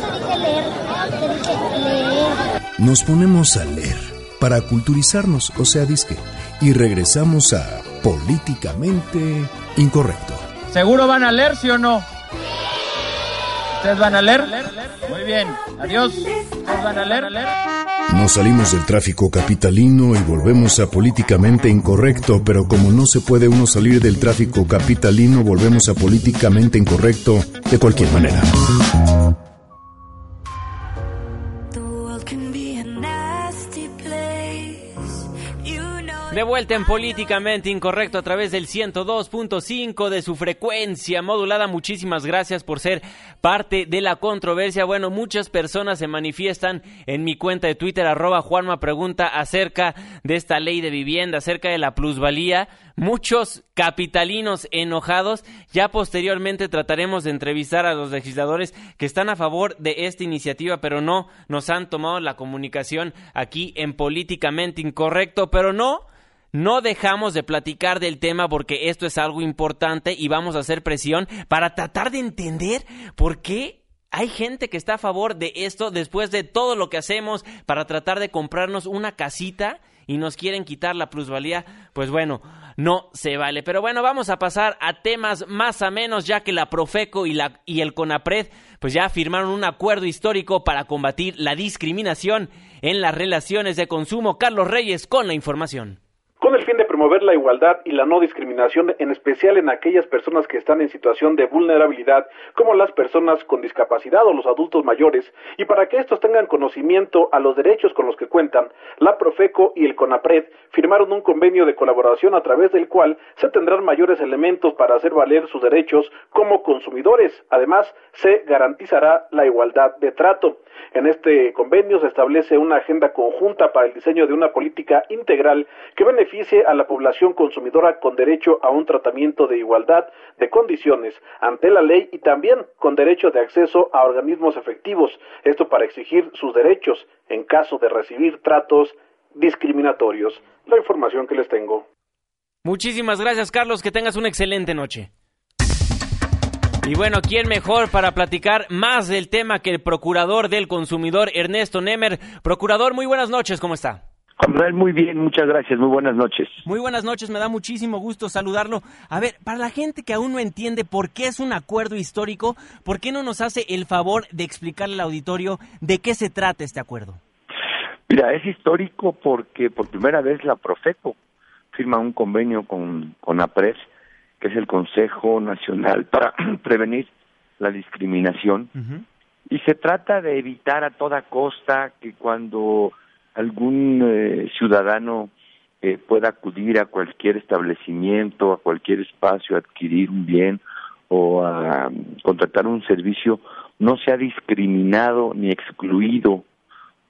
la gente nos ponemos a leer para culturizarnos, o sea, disque, y regresamos a Políticamente Incorrecto. ¿Seguro van a leer, sí o no? ¿Ustedes van a leer? Muy bien, adiós. ¿Ustedes van a leer? Nos salimos del tráfico capitalino y volvemos a políticamente incorrecto, pero como no se puede uno salir del tráfico capitalino, volvemos a políticamente incorrecto de cualquier manera. De vuelta en Políticamente Incorrecto a través del 102.5 de su frecuencia modulada. Muchísimas gracias por ser parte de la controversia. Bueno, muchas personas se manifiestan en mi cuenta de Twitter, arroba Juanma Pregunta, acerca de esta ley de vivienda, acerca de la plusvalía. Muchos capitalinos enojados. Ya posteriormente trataremos de entrevistar a los legisladores que están a favor de esta iniciativa, pero no nos han tomado la comunicación aquí en Políticamente Incorrecto, pero no no dejamos de platicar del tema porque esto es algo importante y vamos a hacer presión para tratar de entender por qué hay gente que está a favor de esto después de todo lo que hacemos para tratar de comprarnos una casita y nos quieren quitar la plusvalía, pues bueno, no se vale. Pero bueno, vamos a pasar a temas más a menos, ya que la Profeco y, la, y el CONAPRED pues ya firmaron un acuerdo histórico para combatir la discriminación en las relaciones de consumo. Carlos Reyes con la información con el fin de promover la igualdad y la no discriminación, en especial en aquellas personas que están en situación de vulnerabilidad, como las personas con discapacidad o los adultos mayores, y para que estos tengan conocimiento a los derechos con los que cuentan, la Profeco y el CONAPRED firmaron un convenio de colaboración a través del cual se tendrán mayores elementos para hacer valer sus derechos como consumidores. Además, se garantizará la igualdad de trato. En este convenio se establece una agenda conjunta para el diseño de una política integral que beneficie a la población consumidora con derecho a un tratamiento de igualdad de condiciones ante la ley y también con derecho de acceso a organismos efectivos, esto para exigir sus derechos en caso de recibir tratos discriminatorios. La información que les tengo. Muchísimas gracias, Carlos. Que tengas una excelente noche. Y bueno, ¿quién mejor para platicar más del tema que el procurador del consumidor, Ernesto Nemer? Procurador, muy buenas noches, ¿cómo está? Juan Manuel, muy bien, muchas gracias, muy buenas noches. Muy buenas noches, me da muchísimo gusto saludarlo. A ver, para la gente que aún no entiende por qué es un acuerdo histórico, ¿por qué no nos hace el favor de explicarle al auditorio de qué se trata este acuerdo? Mira, es histórico porque por primera vez la Profeco firma un convenio con, con APRES, que es el Consejo Nacional <clears throat> para <clears throat> Prevenir la Discriminación, y se trata de evitar a toda costa que cuando algún eh, ciudadano eh, pueda acudir a cualquier establecimiento, a cualquier espacio, a adquirir un bien o a um, contratar un servicio, no sea discriminado ni excluido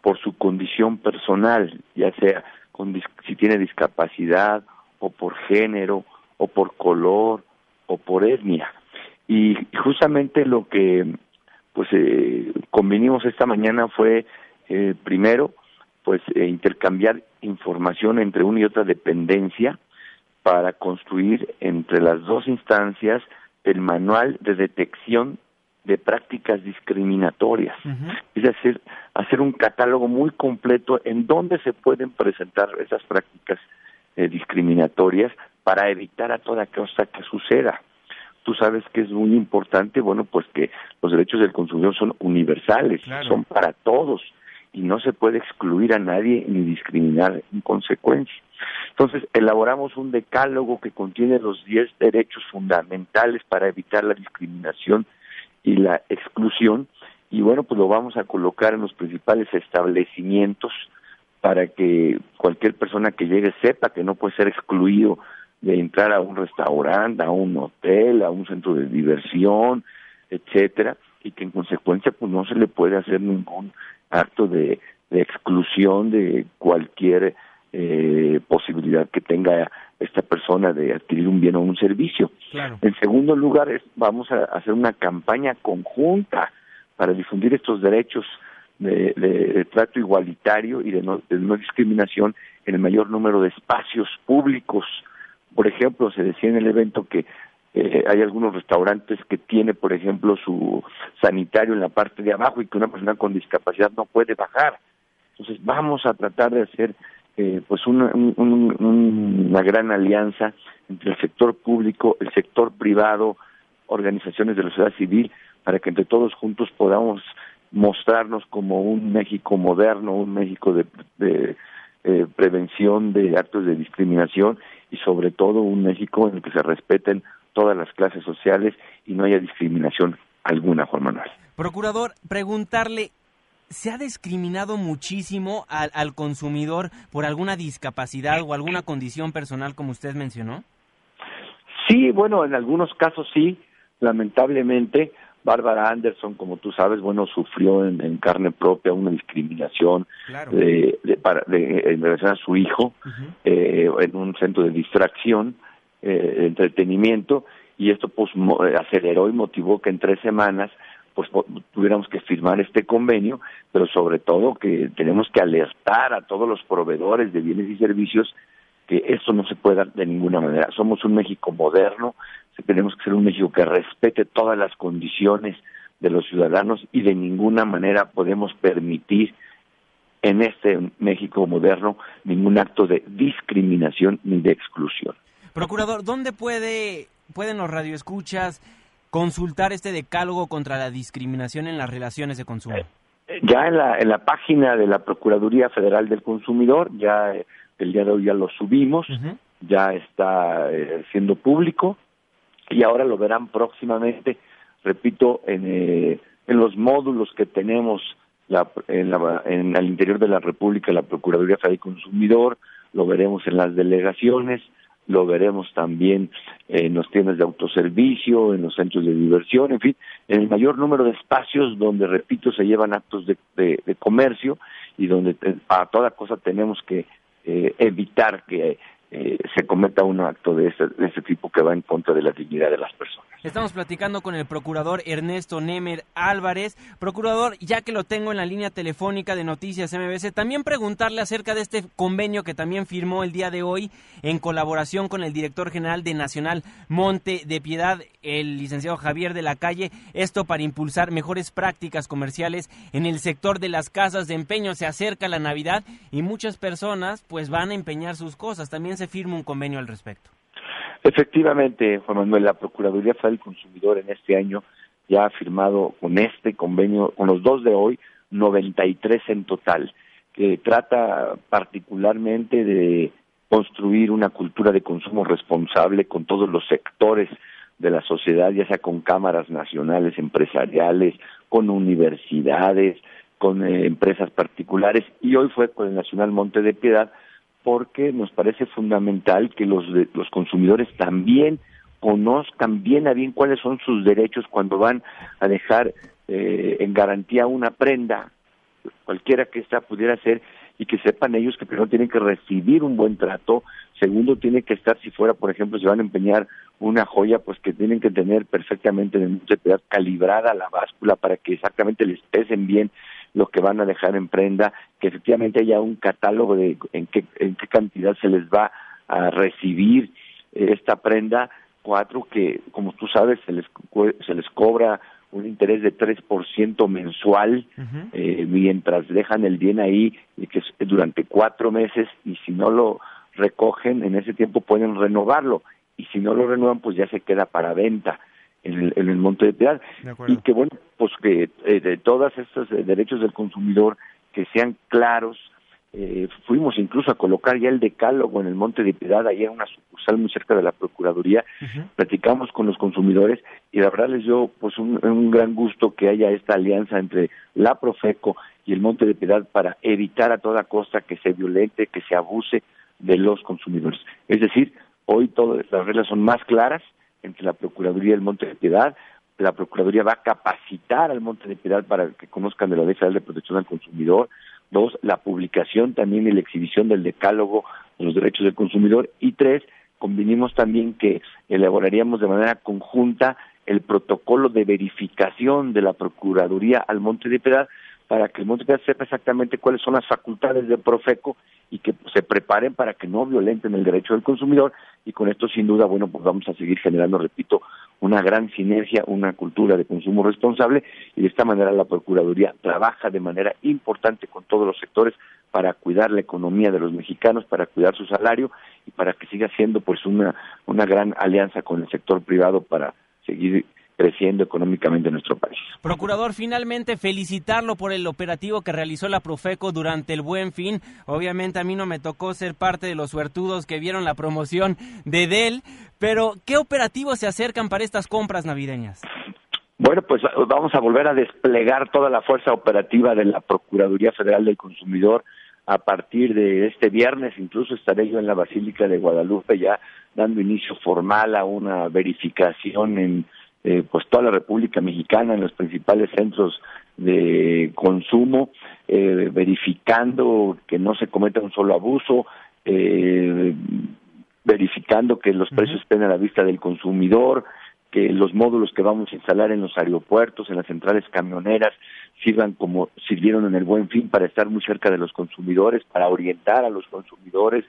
por su condición personal, ya sea con, si tiene discapacidad o por género o por color o por etnia. Y justamente lo que pues eh, convenimos esta mañana fue eh, primero pues eh, intercambiar información entre una y otra dependencia para construir entre las dos instancias el manual de detección de prácticas discriminatorias. Es decir, hacer un catálogo muy completo en dónde se pueden presentar esas prácticas eh, discriminatorias para evitar a toda costa que suceda. Tú sabes que es muy importante, bueno, pues que los derechos del consumidor son universales, son para todos y no se puede excluir a nadie ni discriminar en consecuencia. Entonces, elaboramos un decálogo que contiene los 10 derechos fundamentales para evitar la discriminación y la exclusión y bueno, pues lo vamos a colocar en los principales establecimientos para que cualquier persona que llegue sepa que no puede ser excluido de entrar a un restaurante, a un hotel, a un centro de diversión, etcétera, y que en consecuencia pues no se le puede hacer ningún acto de, exclusión de cualquier eh, posibilidad que tenga esta persona de adquirir un bien o un servicio. En segundo lugar, vamos a hacer una campaña conjunta para difundir estos derechos de, trato igualitario y de no, discriminación en el mayor número de espacios públicos. Por ejemplo, se decía en el evento que eh, hay algunos restaurantes que tiene, por ejemplo, su sanitario en la parte de abajo y que una persona con discapacidad no puede bajar. Entonces vamos a tratar de hacer eh, pues una, una gran alianza entre el sector público, el sector privado, organizaciones de la sociedad civil, para que entre todos juntos podamos mostrarnos como un México moderno, un México de, eh, prevención de actos de discriminación y sobre todo un México en el que se respeten todas las clases sociales y no haya discriminación alguna, Juan Manuel. Procurador, preguntarle, ¿se ha discriminado muchísimo al, al consumidor por alguna discapacidad o alguna condición personal como usted mencionó? Sí, bueno, en algunos casos sí, lamentablemente. Bárbara Anderson, como tú sabes, bueno, sufrió en, carne propia una discriminación de, en relación a su hijo eh, en un centro de distracción eh, entretenimiento y esto pues eh, aceleró y motivó que en tres semanas pues tuviéramos que firmar este convenio, pero sobre todo que tenemos que alertar a todos los proveedores de bienes y servicios que esto no se puede dar de ninguna manera. Somos un México moderno, tenemos que ser un México que respete todas las condiciones de los ciudadanos y de ninguna manera podemos permitir en este México moderno ningún acto de discriminación ni de exclusión. Procurador, ¿dónde puede, pueden los radioescuchas consultar este decálogo contra la discriminación en las relaciones de consumo? Eh, ya en la, en la página de la Procuraduría Federal del Consumidor, ya eh, el día de hoy ya lo subimos, ya está eh, siendo público y ahora lo verán próximamente, repito, en, en los módulos que tenemos la, en, la, en el interior de la República, la Procuraduría Federal del Consumidor, lo veremos en las delegaciones, lo veremos también en los tiendas de autoservicio, en los centros de diversión, en fin, en el mayor número de espacios donde, repito, se llevan actos de, comercio y donde a toda cosa tenemos que eh, evitar que eh, se cometa un acto de ese, de ese tipo que va en contra de la dignidad de las personas. Estamos platicando con el procurador Ernesto Nemer Álvarez. Procurador, ya que lo tengo en la línea telefónica de Noticias MBC, también preguntarle acerca de este convenio que también firmó el día de hoy en colaboración con el director general de Nacional Monte de Piedad, el licenciado Javier de la Calle, esto para impulsar mejores prácticas comerciales en el sector de las casas de empeño. Se acerca la Navidad y muchas personas pues van a empeñar sus cosas. También se firma un convenio al respecto. Efectivamente, Juan Manuel, la Procuraduría Federal del Consumidor en este año ya ha firmado con este convenio, con los dos de hoy, 93 en total, que trata particularmente de construir una cultura de consumo responsable con todos los sectores de la sociedad, ya sea con cámaras nacionales, empresariales, con universidades, con eh, empresas particulares, y hoy fue con el Nacional Monte de Piedad, porque nos parece fundamental que los, los consumidores también conozcan bien a bien cuáles son sus derechos cuando van a dejar eh, en garantía una prenda, cualquiera que ésta pudiera ser, y que sepan ellos que primero tienen que recibir un buen trato, segundo tiene que estar, si fuera, por ejemplo, si van a empeñar una joya, pues que tienen que tener perfectamente de calibrada la báscula para que exactamente les pesen bien lo que van a dejar en prenda, que efectivamente haya un catálogo de en qué, en qué cantidad se les va a recibir esta prenda. Cuatro, que como tú sabes se les, se les cobra un interés de 3% mensual eh, mientras dejan el bien ahí y que es durante cuatro meses y si no lo recogen en ese tiempo pueden renovarlo y si no lo renuevan pues ya se queda para venta en el, monte de piedad y que bueno pues que eh, de todos estos eh, derechos del consumidor que sean claros eh, fuimos incluso a colocar ya el decálogo en el monte de piedad ahí en una sucursal muy cerca de la procuraduría. Platicamos con los consumidores y la verdad les dio pues un, un gran gusto que haya esta alianza entre la Profeco y el monte de piedad para evitar a toda costa que se violente que se abuse de los consumidores. Es decir hoy todas las reglas son más claras entre la Procuraduría del Monte de Piedad. La Procuraduría va a capacitar al Monte de Piedad para que conozcan de la Ley Federal de Protección al Consumidor. Dos, la publicación también y la exhibición del decálogo de los derechos del consumidor. Y tres, convinimos también que elaboraríamos de manera conjunta el protocolo de verificación de la Procuraduría al Monte de Piedad para que el Piedad sepa exactamente cuáles son las facultades de Profeco y que se preparen para que no violenten el derecho del consumidor. Y con esto sin duda, bueno, pues vamos a seguir generando, repito, una gran sinergia, una cultura de consumo responsable. Y de esta manera la Procuraduría trabaja de manera importante con todos los sectores para cuidar la economía de los mexicanos, para cuidar su salario y para que siga siendo pues una, una gran alianza con el sector privado para seguir creciendo económicamente en nuestro país. Procurador, finalmente felicitarlo por el operativo que realizó la Profeco durante el Buen Fin. Obviamente a mí no me tocó ser parte de los suertudos que vieron la promoción de Dell, pero ¿qué operativos se acercan para estas compras navideñas? Bueno, pues vamos a volver a desplegar toda la fuerza operativa de la Procuraduría Federal del Consumidor a partir de este viernes, incluso estaré yo en la Basílica de Guadalupe ya dando inicio formal a una verificación en eh, pues toda la República Mexicana en los principales centros de consumo, eh, verificando que no se cometa un solo abuso, eh, verificando que los precios estén a la vista del consumidor, que los módulos que vamos a instalar en los aeropuertos, en las centrales camioneras, sirvan como sirvieron en el buen fin para estar muy cerca de los consumidores, para orientar a los consumidores,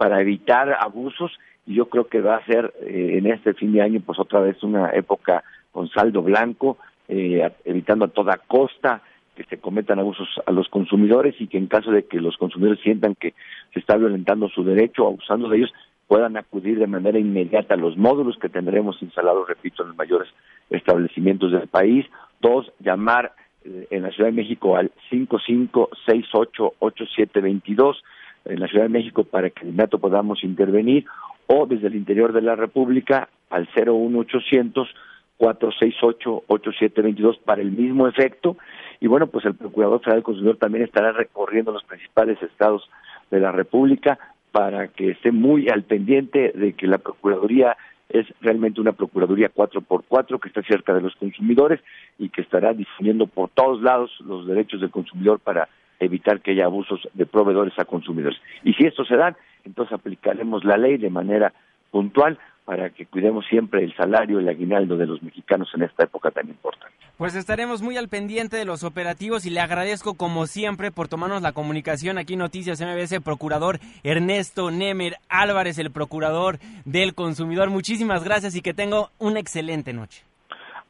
para evitar abusos y yo creo que va a ser eh, en este fin de año pues otra vez una época con saldo blanco, eh, evitando a toda costa que se cometan abusos a los consumidores y que en caso de que los consumidores sientan que se está violentando su derecho o abusando de ellos, puedan acudir de manera inmediata a los módulos que tendremos instalados, repito, en los mayores establecimientos del país. Dos, llamar eh, en la Ciudad de México al 55688722 en la Ciudad de México para que de inmediato podamos intervenir o desde el interior de la República al 01800 468 8722 para el mismo efecto. Y bueno pues el Procurador Federal del Consumidor también estará recorriendo los principales estados de la República para que esté muy al pendiente de que la Procuraduría es realmente una Procuraduría 4x4 que está cerca de los consumidores y que estará difundiendo por todos lados los derechos del consumidor para evitar que haya abusos de proveedores a consumidores. Y si esto se da, entonces aplicaremos la ley de manera puntual para que cuidemos siempre el salario, el aguinaldo de los mexicanos en esta época tan importante. Pues estaremos muy al pendiente de los operativos y le agradezco como siempre por tomarnos la comunicación aquí Noticias MBS, procurador Ernesto Nemer Álvarez, el procurador del consumidor. Muchísimas gracias y que tenga una excelente noche.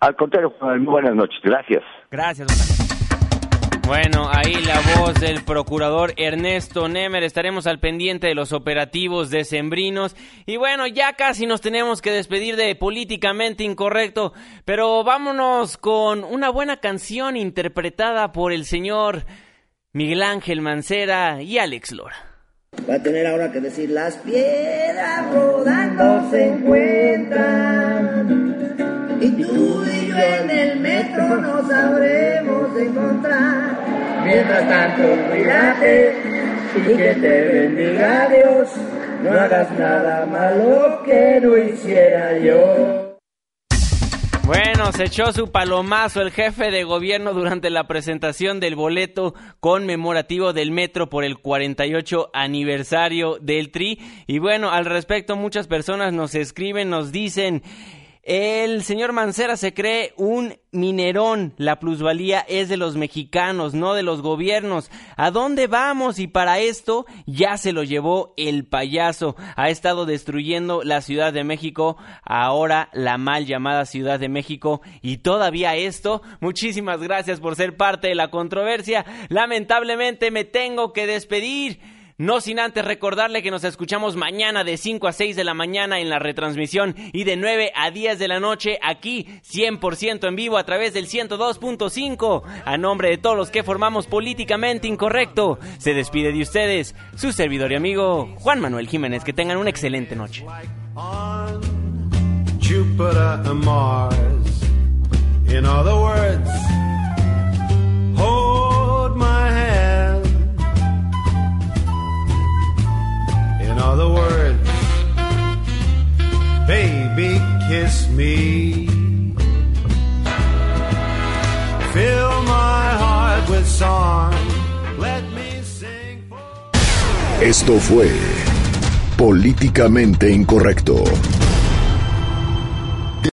Al contrario, muy buenas noches. Gracias. Gracias. Bueno, ahí la voz del procurador Ernesto Nemer. Estaremos al pendiente de los operativos decembrinos. Y bueno, ya casi nos tenemos que despedir de Políticamente Incorrecto. Pero vámonos con una buena canción interpretada por el señor Miguel Ángel Mancera y Alex Lora. Va a tener ahora que decir las piedras rodando se encuentran y tú y en el metro nos sabremos encontrar. Mientras tanto, cuídate y que te bendiga Dios. No hagas nada malo que no hiciera yo. Bueno, se echó su palomazo el jefe de gobierno durante la presentación del boleto conmemorativo del metro por el 48 aniversario del TRI. Y bueno, al respecto muchas personas nos escriben, nos dicen... El señor Mancera se cree un minerón. La plusvalía es de los mexicanos, no de los gobiernos. ¿A dónde vamos? Y para esto ya se lo llevó el payaso. Ha estado destruyendo la Ciudad de México, ahora la mal llamada Ciudad de México. Y todavía esto, muchísimas gracias por ser parte de la controversia. Lamentablemente me tengo que despedir. No sin antes recordarle que nos escuchamos mañana de 5 a 6 de la mañana en la retransmisión y de 9 a 10 de la noche aquí 100% en vivo a través del 102.5. A nombre de todos los que formamos Políticamente Incorrecto, se despide de ustedes su servidor y amigo Juan Manuel Jiménez. Que tengan una excelente noche. other words, baby, kiss me. Fill my heart with song. Let me sing. For... Esto fue Políticamente Incorrecto